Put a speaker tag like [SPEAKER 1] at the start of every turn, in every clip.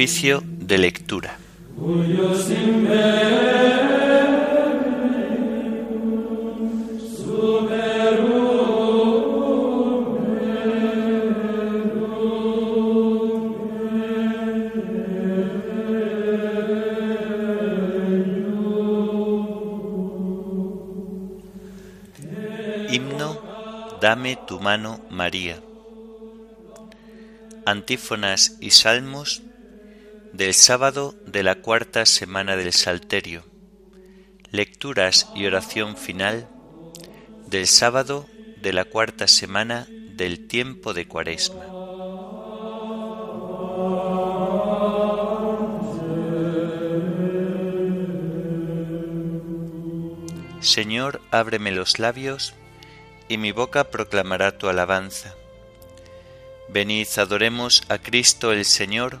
[SPEAKER 1] Oficio de lectura. Himno Dame tu mano, María. Antífonas y salmos del sábado de la cuarta semana del Salterio. Lecturas y oración final del sábado de la cuarta semana del tiempo de Cuaresma. Señor, ábreme los labios, y mi boca proclamará tu alabanza. Venid, adoremos a Cristo el Señor,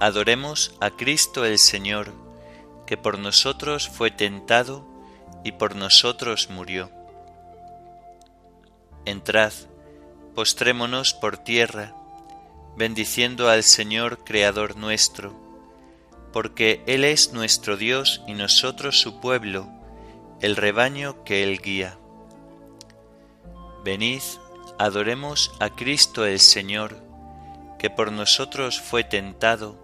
[SPEAKER 1] adoremos a Cristo el Señor, que por nosotros fue tentado y por nosotros murió. Entrad, postrémonos por tierra, bendiciendo al Señor Creador nuestro, porque Él es nuestro Dios y nosotros su pueblo, el rebaño que Él guía. Venid, adoremos a Cristo el Señor, que por nosotros fue tentado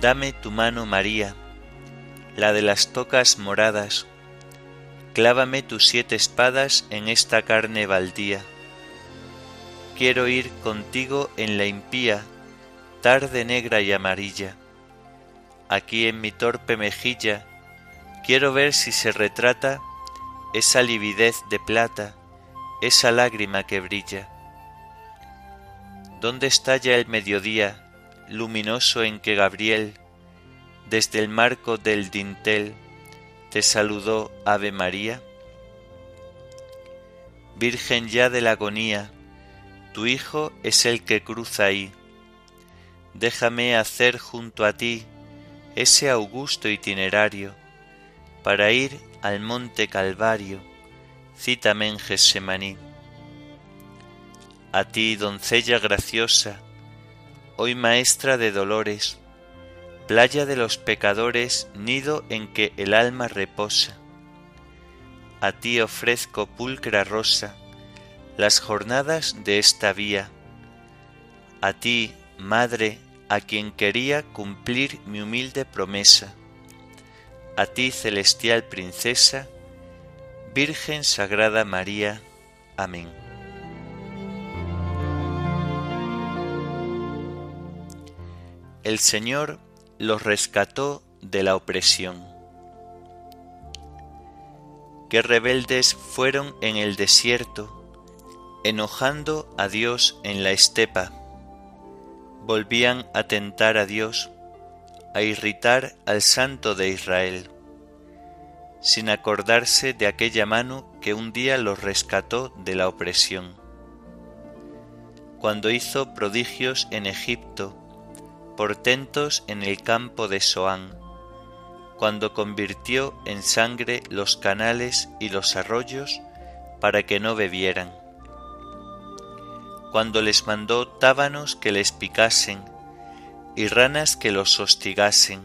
[SPEAKER 1] Dame tu mano, María, la de las tocas moradas, clávame tus siete espadas en esta carne baldía. Quiero ir contigo en la impía, tarde negra y amarilla. Aquí en mi torpe mejilla, quiero ver si se retrata esa lividez de plata, esa lágrima que brilla. ¿Dónde está ya el mediodía? Luminoso en que Gabriel, desde el marco del dintel, te saludó Ave María? Virgen ya de la agonía, tu Hijo es el que cruza ahí. Déjame hacer junto a ti ese augusto itinerario para ir al monte Calvario, cítame en Gesemaní. A ti, doncella graciosa, hoy maestra de dolores, playa de los pecadores, nido en que el alma reposa. a ti ofrezco pulcra rosa las jornadas de esta vía. A ti, Madre, a quien quería cumplir mi humilde promesa. A ti, celestial princesa, Virgen Sagrada María. Amén. El Señor los rescató de la opresión. Qué rebeldes fueron en el desierto, enojando a Dios en la estepa. Volvían a tentar a Dios, a irritar al Santo de Israel, sin acordarse de aquella mano que un día los rescató de la opresión. Cuando hizo prodigios en Egipto, portentos en el campo de Soán, cuando convirtió en sangre los canales y los arroyos para que no bebieran, cuando les mandó tábanos que les picasen y ranas que los hostigasen,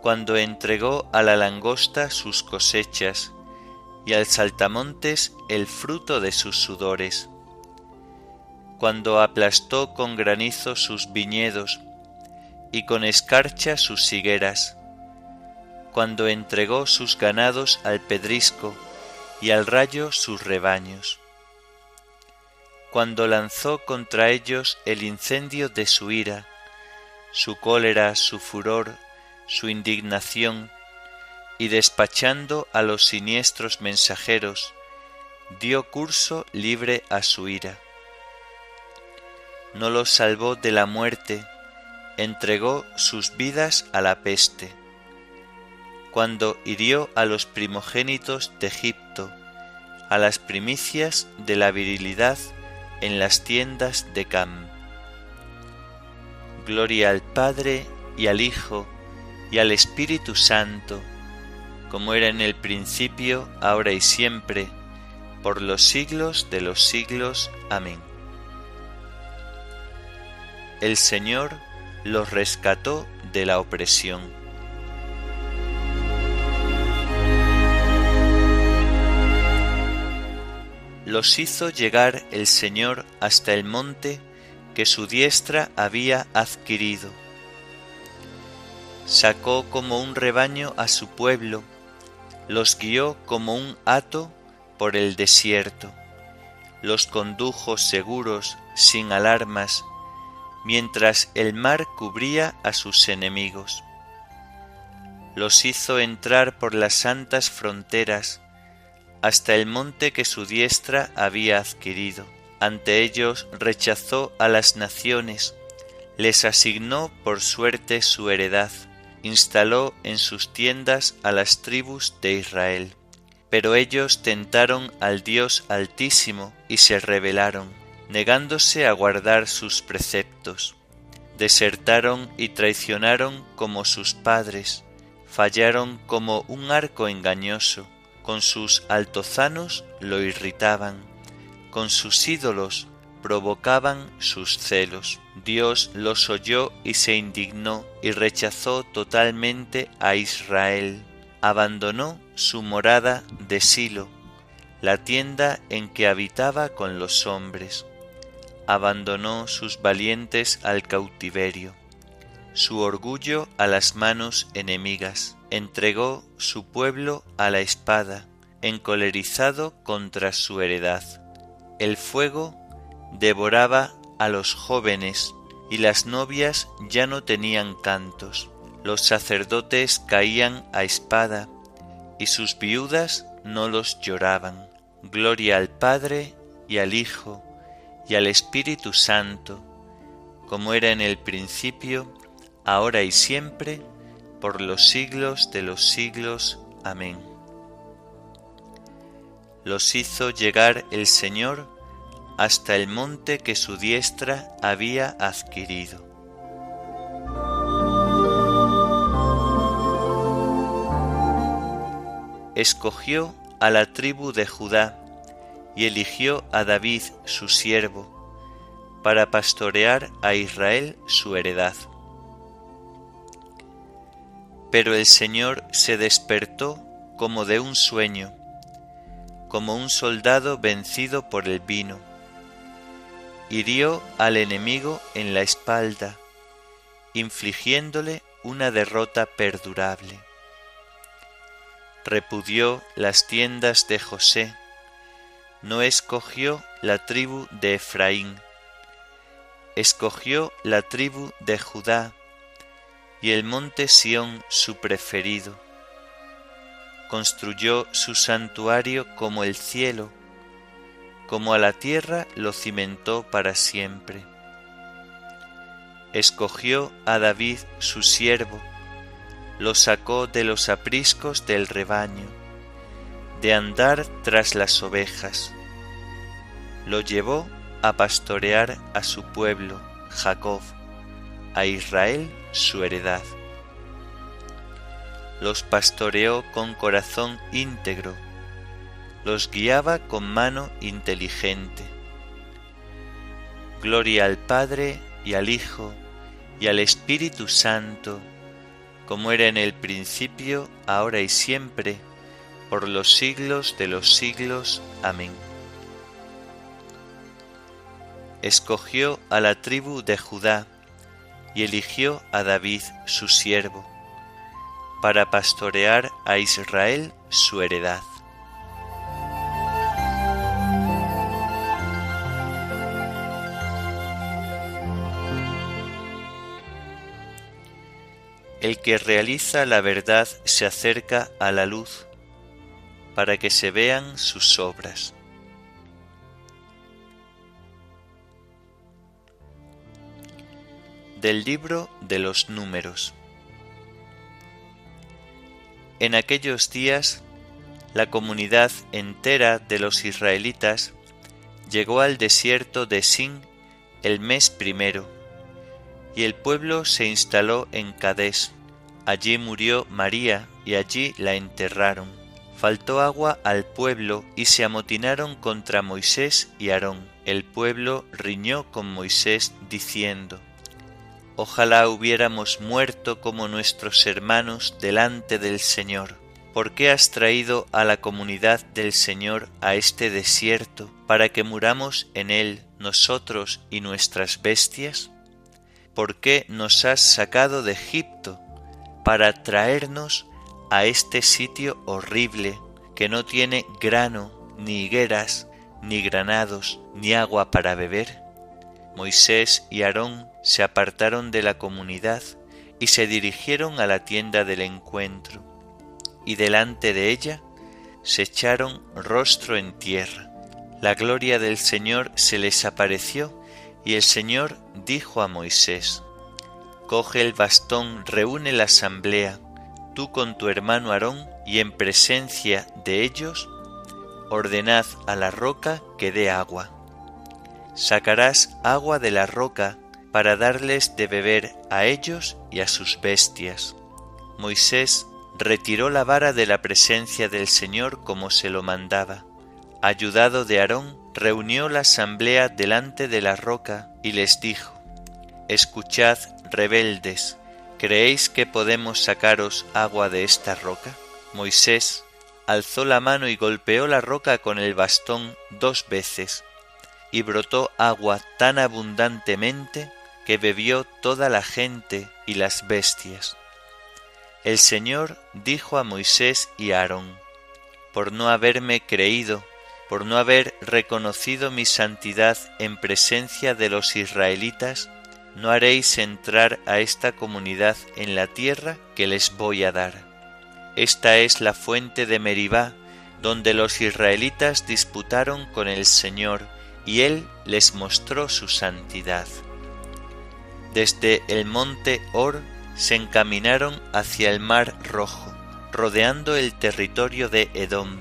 [SPEAKER 1] cuando entregó a la langosta sus cosechas y al saltamontes el fruto de sus sudores, cuando aplastó con granizo sus viñedos y con escarcha sus higueras, cuando entregó sus ganados al pedrisco y al rayo sus rebaños, cuando lanzó contra ellos el incendio de su ira, su cólera, su furor, su indignación, y despachando a los siniestros mensajeros, dio curso libre a su ira. No los salvó de la muerte, entregó sus vidas a la peste. Cuando hirió a los primogénitos de Egipto, a las primicias de la virilidad en las tiendas de Cam. Gloria al Padre y al Hijo y al Espíritu Santo, como era en el principio, ahora y siempre, por los siglos de los siglos. Amén. El Señor los rescató de la opresión. Los hizo llegar el Señor hasta el monte que su diestra había adquirido. Sacó como un rebaño a su pueblo, los guió como un hato por el desierto, los condujo seguros, sin alarmas, mientras el mar cubría a sus enemigos. Los hizo entrar por las santas fronteras hasta el monte que su diestra había adquirido. Ante ellos rechazó a las naciones, les asignó por suerte su heredad, instaló en sus tiendas a las tribus de Israel. Pero ellos tentaron al Dios Altísimo y se rebelaron negándose a guardar sus preceptos. Desertaron y traicionaron como sus padres, fallaron como un arco engañoso, con sus altozanos lo irritaban, con sus ídolos provocaban sus celos. Dios los oyó y se indignó y rechazó totalmente a Israel. Abandonó su morada de Silo, la tienda en que habitaba con los hombres abandonó sus valientes al cautiverio, su orgullo a las manos enemigas, entregó su pueblo a la espada, encolerizado contra su heredad. El fuego devoraba a los jóvenes y las novias ya no tenían cantos. Los sacerdotes caían a espada y sus viudas no los lloraban. Gloria al Padre y al Hijo y al Espíritu Santo, como era en el principio, ahora y siempre, por los siglos de los siglos. Amén. Los hizo llegar el Señor hasta el monte que su diestra había adquirido. Escogió a la tribu de Judá, y eligió a David su siervo, para pastorear a Israel su heredad. Pero el Señor se despertó como de un sueño, como un soldado vencido por el vino. Hirió al enemigo en la espalda, infligiéndole una derrota perdurable. Repudió las tiendas de José, no escogió la tribu de Efraín, escogió la tribu de Judá y el monte Sión su preferido. Construyó su santuario como el cielo, como a la tierra lo cimentó para siempre. Escogió a David su siervo, lo sacó de los apriscos del rebaño, de andar tras las ovejas. Lo llevó a pastorear a su pueblo, Jacob, a Israel su heredad. Los pastoreó con corazón íntegro, los guiaba con mano inteligente. Gloria al Padre y al Hijo y al Espíritu Santo, como era en el principio, ahora y siempre, por los siglos de los siglos. Amén. Escogió a la tribu de Judá, y eligió a David su siervo, para pastorear a Israel su heredad. El que realiza la verdad se acerca a la luz para que se vean sus obras. Del libro de los números. En aquellos días, la comunidad entera de los israelitas llegó al desierto de Sin el mes primero, y el pueblo se instaló en Cadés. Allí murió María y allí la enterraron. Faltó agua al pueblo y se amotinaron contra Moisés y Aarón. El pueblo riñó con Moisés diciendo, Ojalá hubiéramos muerto como nuestros hermanos delante del Señor. ¿Por qué has traído a la comunidad del Señor a este desierto para que muramos en él nosotros y nuestras bestias? ¿Por qué nos has sacado de Egipto para traernos a este sitio horrible que no tiene grano, ni higueras, ni granados, ni agua para beber? Moisés y Aarón se apartaron de la comunidad y se dirigieron a la tienda del encuentro, y delante de ella se echaron rostro en tierra. La gloria del Señor se les apareció, y el Señor dijo a Moisés, Coge el bastón, reúne la asamblea, tú con tu hermano Aarón, y en presencia de ellos, ordenad a la roca que dé agua. Sacarás agua de la roca para darles de beber a ellos y a sus bestias. Moisés retiró la vara de la presencia del Señor como se lo mandaba. Ayudado de Aarón, reunió la asamblea delante de la roca y les dijo, Escuchad, rebeldes, ¿creéis que podemos sacaros agua de esta roca? Moisés alzó la mano y golpeó la roca con el bastón dos veces, y brotó agua tan abundantemente que bebió toda la gente y las bestias. El Señor dijo a Moisés y a Aarón, por no haberme creído, por no haber reconocido mi santidad en presencia de los israelitas, no haréis entrar a esta comunidad en la tierra que les voy a dar. Esta es la fuente de Meribá, donde los israelitas disputaron con el Señor, y él les mostró su santidad. Desde el monte Or se encaminaron hacia el mar Rojo, rodeando el territorio de Edom.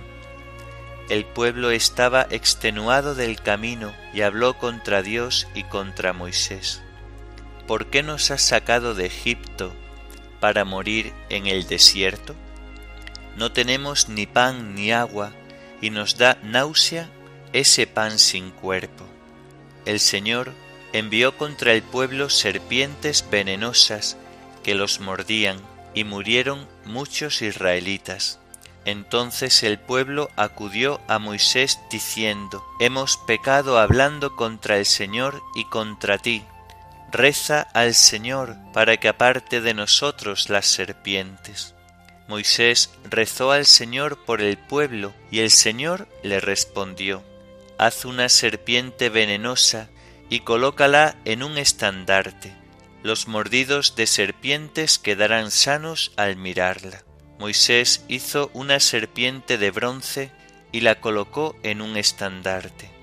[SPEAKER 1] El pueblo estaba extenuado del camino y habló contra Dios y contra Moisés. ¿Por qué nos has sacado de Egipto para morir en el desierto? No tenemos ni pan ni agua y nos da náusea ese pan sin cuerpo. El Señor envió contra el pueblo serpientes venenosas que los mordían y murieron muchos israelitas. Entonces el pueblo acudió a Moisés diciendo, Hemos pecado hablando contra el Señor y contra ti. Reza al Señor para que aparte de nosotros las serpientes. Moisés rezó al Señor por el pueblo y el Señor le respondió, Haz una serpiente venenosa y colócala en un estandarte. Los mordidos de serpientes quedarán sanos al mirarla. Moisés hizo una serpiente de bronce y la colocó en un estandarte.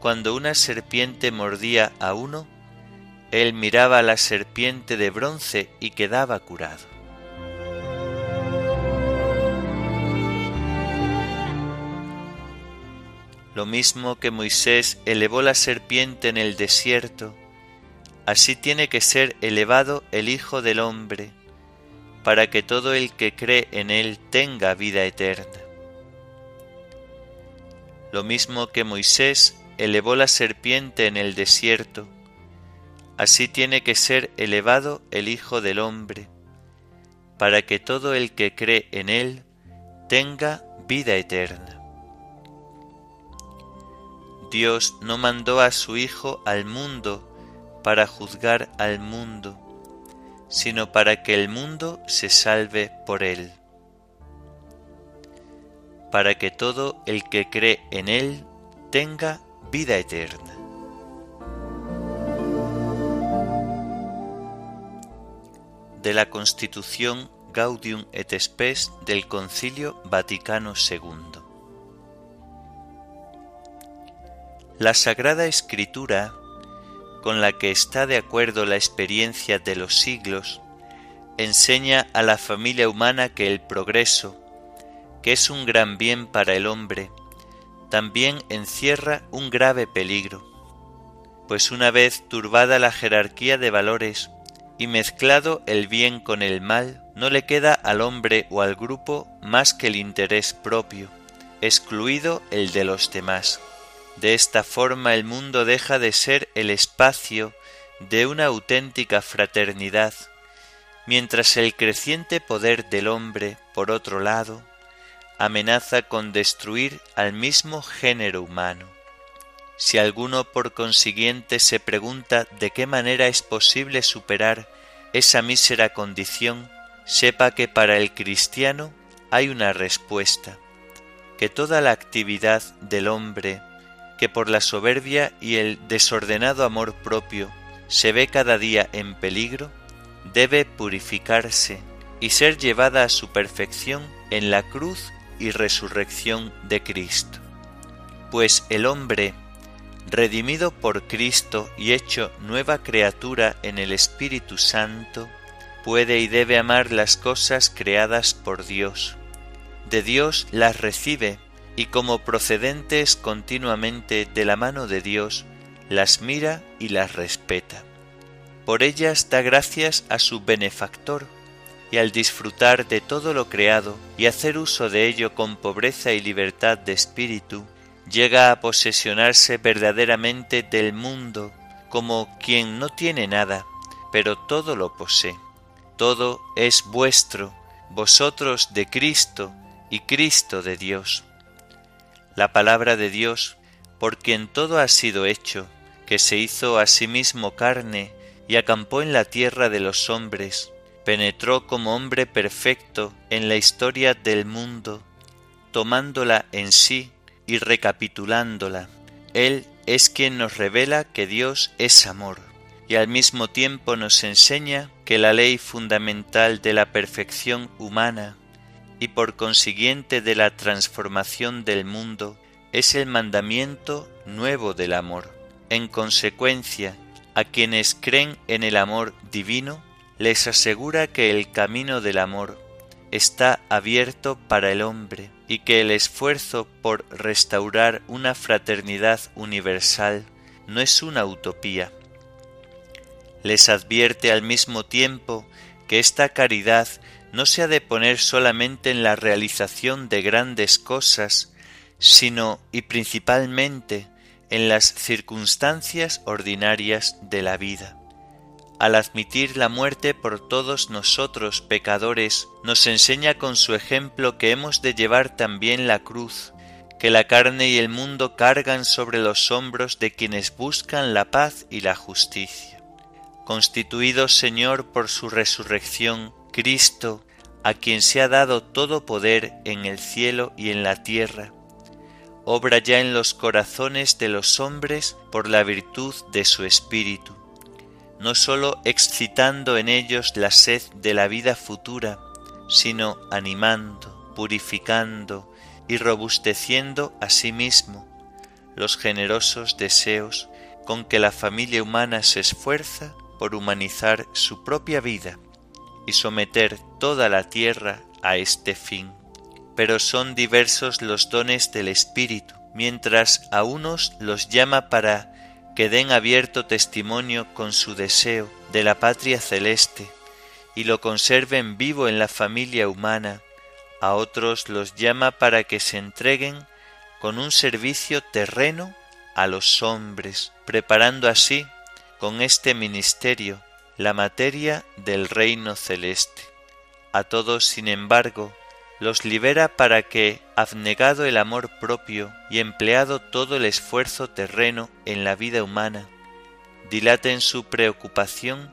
[SPEAKER 1] Cuando una serpiente mordía a uno, él miraba a la serpiente de bronce y quedaba curado. Lo mismo que Moisés elevó la serpiente en el desierto, así tiene que ser elevado el Hijo del Hombre, para que todo el que cree en él tenga vida eterna. Lo mismo que Moisés elevó la serpiente en el desierto, así tiene que ser elevado el Hijo del Hombre, para que todo el que cree en él tenga vida eterna. Dios no mandó a su Hijo al mundo para juzgar al mundo, sino para que el mundo se salve por él, para que todo el que cree en él tenga vida eterna. De la Constitución Gaudium et Spes del Concilio Vaticano II. La Sagrada Escritura con la que está de acuerdo la experiencia de los siglos, enseña a la familia humana que el progreso, que es un gran bien para el hombre, también encierra un grave peligro, pues una vez turbada la jerarquía de valores y mezclado el bien con el mal, no le queda al hombre o al grupo más que el interés propio, excluido el de los demás. De esta forma el mundo deja de ser el espacio de una auténtica fraternidad, mientras el creciente poder del hombre, por otro lado, amenaza con destruir al mismo género humano. Si alguno por consiguiente se pregunta de qué manera es posible superar esa mísera condición, sepa que para el cristiano hay una respuesta, que toda la actividad del hombre que por la soberbia y el desordenado amor propio se ve cada día en peligro, debe purificarse y ser llevada a su perfección en la cruz y resurrección de Cristo. Pues el hombre, redimido por Cristo y hecho nueva criatura en el Espíritu Santo, puede y debe amar las cosas creadas por Dios. De Dios las recibe y como procedentes continuamente de la mano de Dios, las mira y las respeta. Por ellas da gracias a su benefactor, y al disfrutar de todo lo creado y hacer uso de ello con pobreza y libertad de espíritu, llega a posesionarse verdaderamente del mundo como quien no tiene nada, pero todo lo posee. Todo es vuestro, vosotros de Cristo y Cristo de Dios la palabra de Dios, por quien todo ha sido hecho, que se hizo a sí mismo carne y acampó en la tierra de los hombres, penetró como hombre perfecto en la historia del mundo, tomándola en sí y recapitulándola. Él es quien nos revela que Dios es amor y al mismo tiempo nos enseña que la ley fundamental de la perfección humana y por consiguiente de la transformación del mundo es el mandamiento nuevo del amor. En consecuencia, a quienes creen en el amor divino, les asegura que el camino del amor está abierto para el hombre y que el esfuerzo por restaurar una fraternidad universal no es una utopía. Les advierte al mismo tiempo que esta caridad no se ha de poner solamente en la realización de grandes cosas, sino y principalmente en las circunstancias ordinarias de la vida. Al admitir la muerte por todos nosotros pecadores, nos enseña con su ejemplo que hemos de llevar también la cruz, que la carne y el mundo cargan sobre los hombros de quienes buscan la paz y la justicia. Constituido Señor por su resurrección, Cristo, a quien se ha dado todo poder en el cielo y en la tierra, obra ya en los corazones de los hombres por la virtud de su Espíritu no sólo excitando en ellos la sed de la vida futura, sino animando, purificando y robusteciendo a sí mismo los generosos deseos con que la familia humana se esfuerza por humanizar su propia vida y someter toda la tierra a este fin. Pero son diversos los dones del Espíritu, mientras a unos los llama para que den abierto testimonio con su deseo de la patria celeste y lo conserven vivo en la familia humana, a otros los llama para que se entreguen con un servicio terreno a los hombres, preparando así con este ministerio la materia del reino celeste. A todos, sin embargo, los libera para que, abnegado el amor propio y empleado todo el esfuerzo terreno en la vida humana, dilaten su preocupación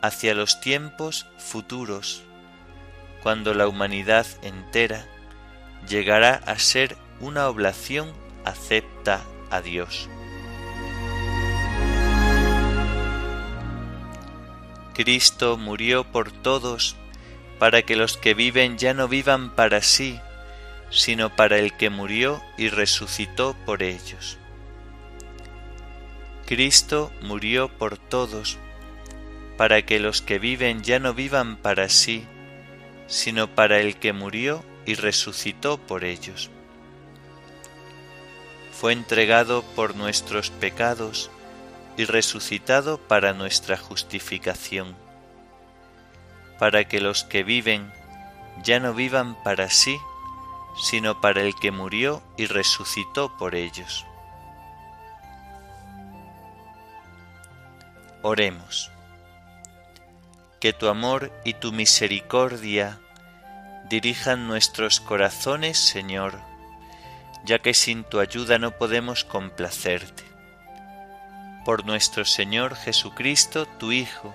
[SPEAKER 1] hacia los tiempos futuros, cuando la humanidad entera llegará a ser una oblación acepta a Dios. Cristo murió por todos para que los que viven ya no vivan para sí, sino para el que murió y resucitó por ellos. Cristo murió por todos, para que los que viven ya no vivan para sí, sino para el que murió y resucitó por ellos. Fue entregado por nuestros pecados y resucitado para nuestra justificación para que los que viven ya no vivan para sí, sino para el que murió y resucitó por ellos. Oremos. Que tu amor y tu misericordia dirijan nuestros corazones, Señor, ya que sin tu ayuda no podemos complacerte. Por nuestro Señor Jesucristo, tu Hijo,